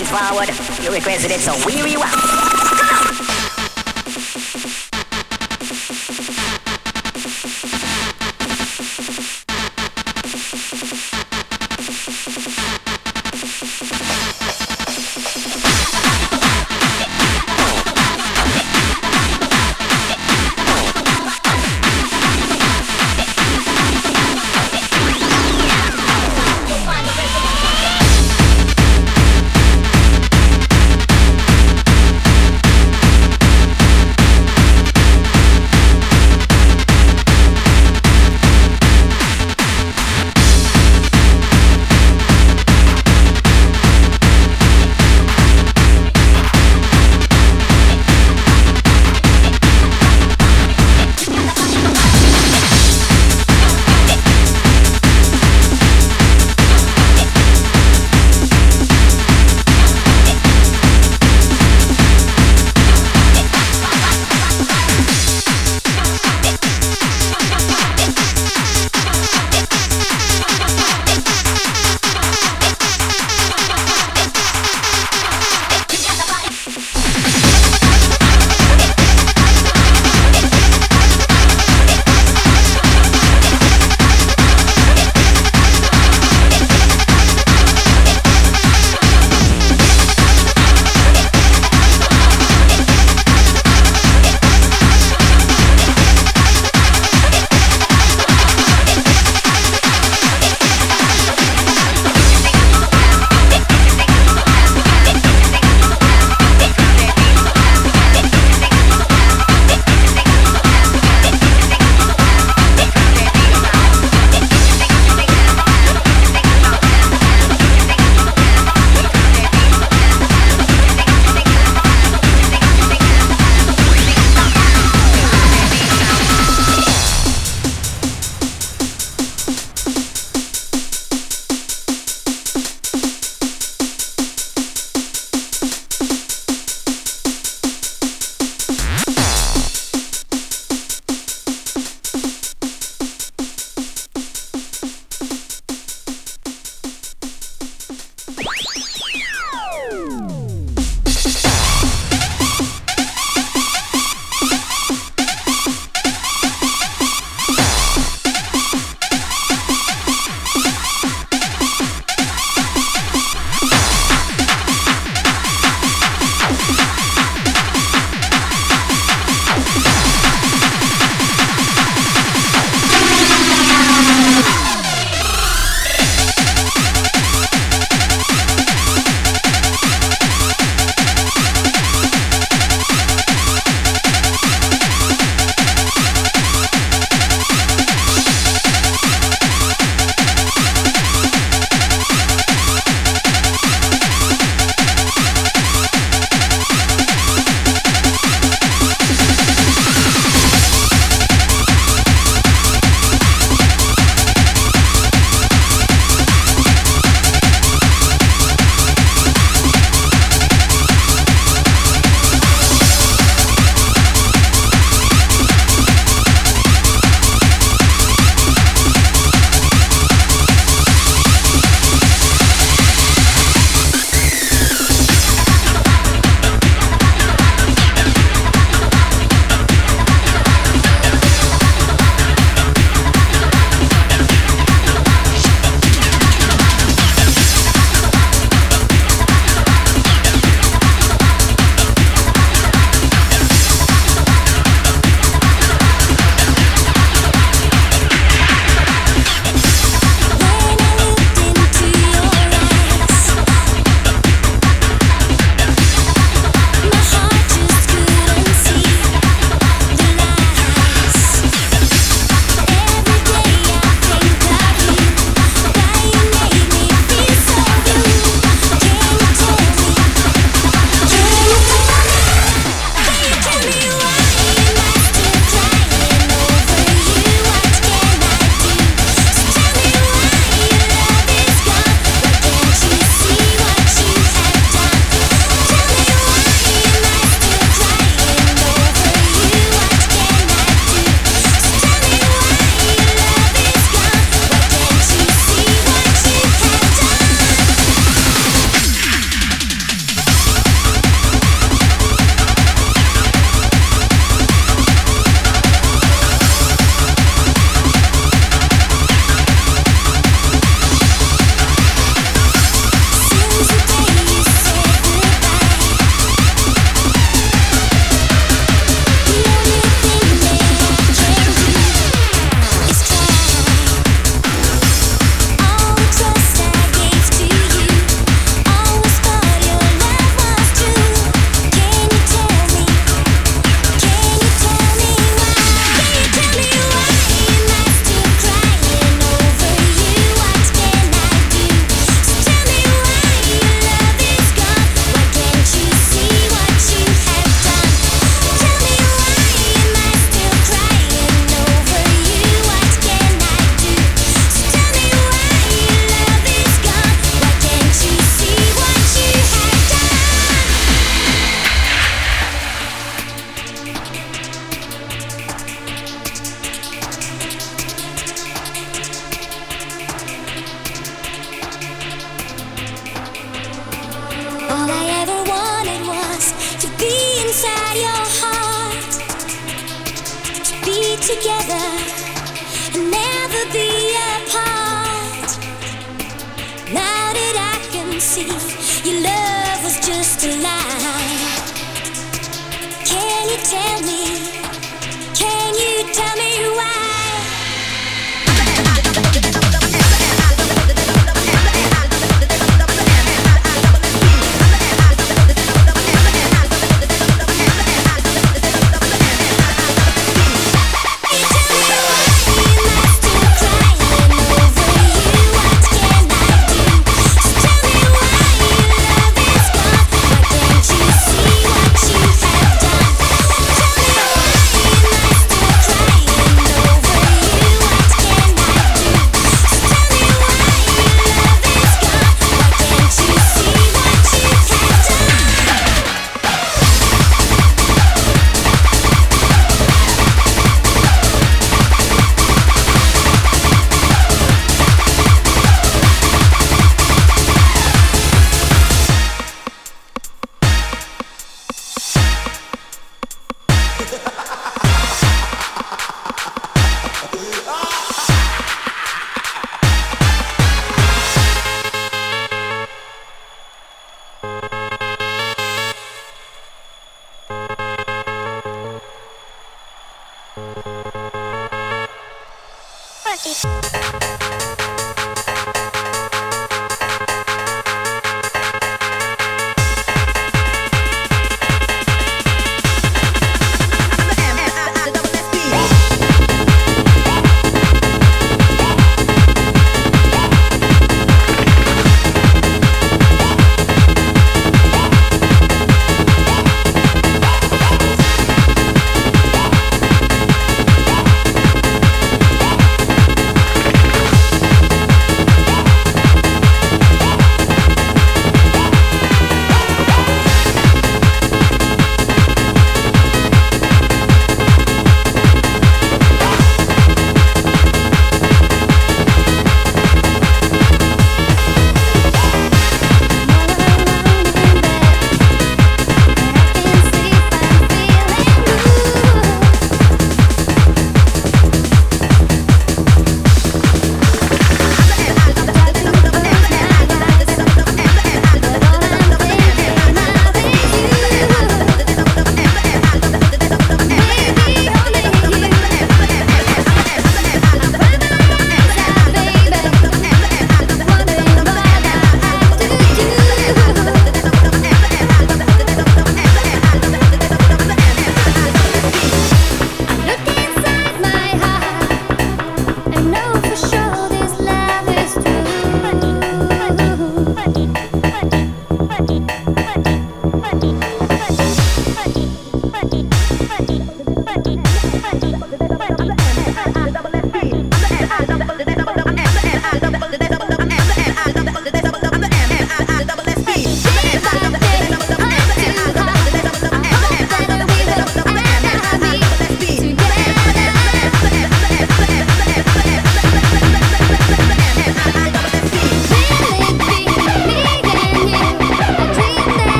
A gunshot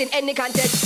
In any context.